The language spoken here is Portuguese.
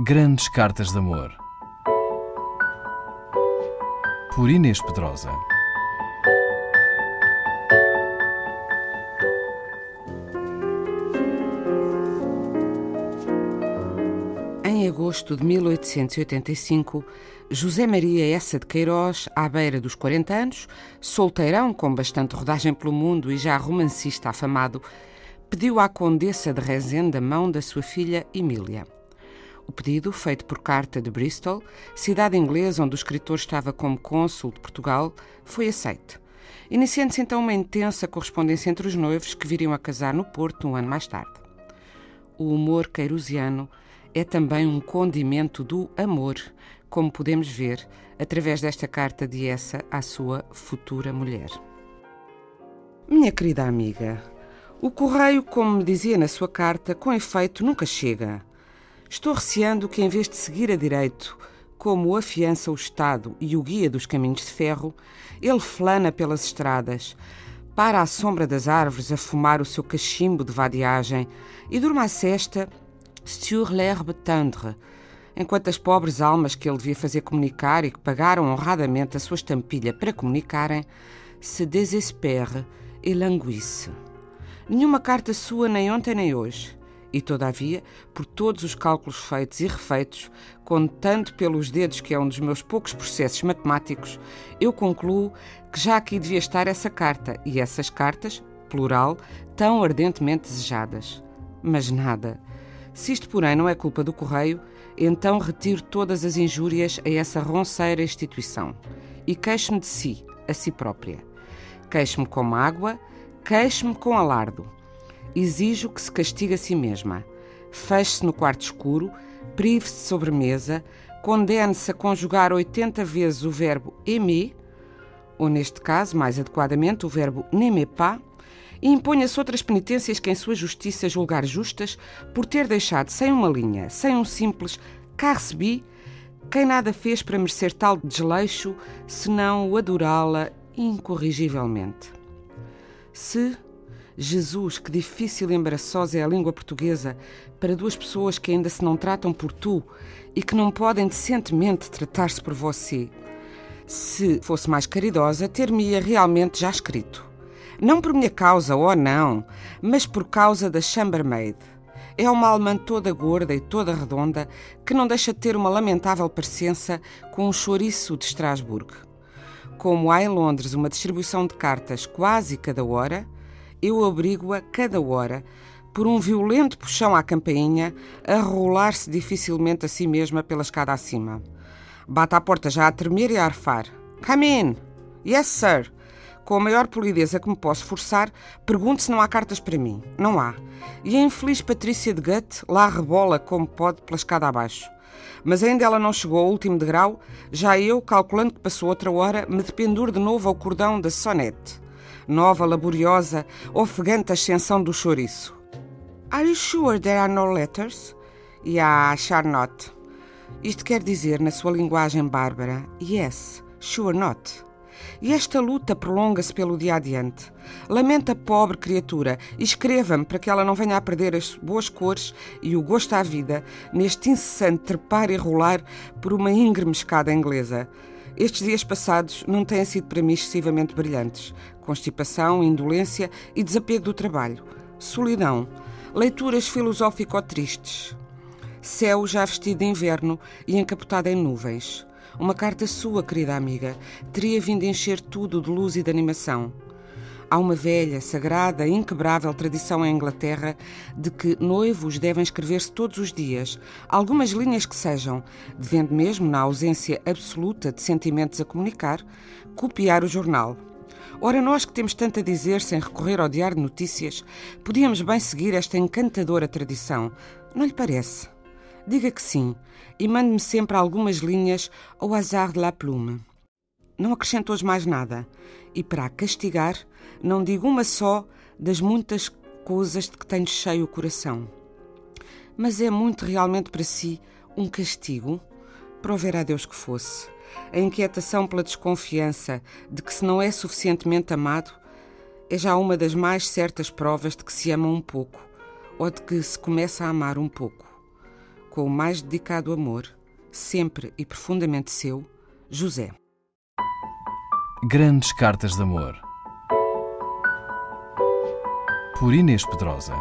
Grandes Cartas de Amor. Por Inês Pedrosa. Em agosto de 1885, José Maria Essa de Queiroz, à beira dos 40 anos, solteirão com bastante rodagem pelo mundo e já romancista afamado, pediu à Condessa de Rezende a mão da sua filha Emília. O pedido, feito por carta de Bristol, cidade inglesa onde o escritor estava como cônsul de Portugal, foi aceito. Iniciando-se então uma intensa correspondência entre os noivos que viriam a casar no Porto um ano mais tarde. O humor queirosiano é também um condimento do amor, como podemos ver através desta carta de essa à sua futura mulher. Minha querida amiga, o correio, como me dizia na sua carta, com efeito nunca chega. Estou receando que, em vez de seguir a direito, como afiança o Estado e o guia dos caminhos de ferro, ele flana pelas estradas, para à sombra das árvores a fumar o seu cachimbo de vadiagem e durma a cesta sur l'herbe tendre, enquanto as pobres almas que ele devia fazer comunicar e que pagaram honradamente a sua estampilha para comunicarem, se desespere e languisse. Nenhuma carta sua nem ontem nem hoje. E, todavia, por todos os cálculos feitos e refeitos, contando pelos dedos que é um dos meus poucos processos matemáticos, eu concluo que já aqui devia estar essa carta e essas cartas, plural, tão ardentemente desejadas. Mas nada. Se isto, porém, não é culpa do correio, então retiro todas as injúrias a essa ronceira instituição e queixo-me de si, a si própria. Queixo-me com mágoa, queixo-me com alardo. Exijo que se castigue a si mesma. Feche-se no quarto escuro, prive-se de sobremesa, condene-se a conjugar 80 vezes o verbo aimer, ou neste caso, mais adequadamente, o verbo n'aimer pas, e imponha-se outras penitências que em sua justiça julgar justas por ter deixado sem uma linha, sem um simples cá recebi, quem nada fez para merecer tal desleixo, senão o adorá-la incorrigivelmente. Se Jesus, que difícil e embaraçosa é a língua portuguesa para duas pessoas que ainda se não tratam por tu e que não podem decentemente tratar-se por você. Se fosse mais caridosa, ter-me-ia realmente já escrito. Não por minha causa, oh não, mas por causa da chambermaid. É uma alemã toda gorda e toda redonda que não deixa de ter uma lamentável parecença com o chouriço de Estrasburgo. Como há em Londres uma distribuição de cartas quase cada hora, eu obrigo-a cada hora, por um violento puxão à campainha, a rolar-se dificilmente a si mesma pela escada acima. Bate à porta já a tremer e a arfar. Come in! Yes, sir! Com a maior polideza que me posso forçar, pergunto se não há cartas para mim. Não há. E a infeliz Patrícia de Gutt lá rebola como pode pela escada abaixo. Mas ainda ela não chegou ao último degrau, já eu, calculando que passou outra hora, me dependuro de novo ao cordão da sonete. Nova, laboriosa, ofegante ascensão do chouriço. Are you sure there are no letters? Yeah, sure not. Isto quer dizer, na sua linguagem bárbara, yes, sure not. E esta luta prolonga-se pelo dia adiante. Lamenta pobre criatura e escreva-me para que ela não venha a perder as boas cores e o gosto à vida neste incessante trepar e rolar por uma íngreme escada inglesa. Estes dias passados não têm sido para mim excessivamente brilhantes. Constipação, indolência e desapego do trabalho. Solidão. Leituras filosófico-tristes. Céu já vestido de inverno e encapotado em nuvens. Uma carta sua, querida amiga, teria vindo encher tudo de luz e de animação. Há uma velha, sagrada, inquebrável tradição em Inglaterra de que noivos devem escrever-se todos os dias, algumas linhas que sejam, devendo mesmo, na ausência absoluta de sentimentos a comunicar, copiar o jornal. Ora, nós que temos tanto a dizer sem recorrer ao diário de notícias, podíamos bem seguir esta encantadora tradição, não lhe parece? Diga que sim e mande-me sempre algumas linhas ao azar de la plume. Não acrescento hoje mais nada e, para castigar, não digo uma só das muitas coisas de que tenho cheio o coração. Mas é muito realmente para si um castigo? Prover a Deus que fosse. A inquietação pela desconfiança de que se não é suficientemente amado é já uma das mais certas provas de que se ama um pouco ou de que se começa a amar um pouco com o mais dedicado amor, sempre e profundamente seu, José. Grandes Cartas de Amor. Por Inês Pedrosa.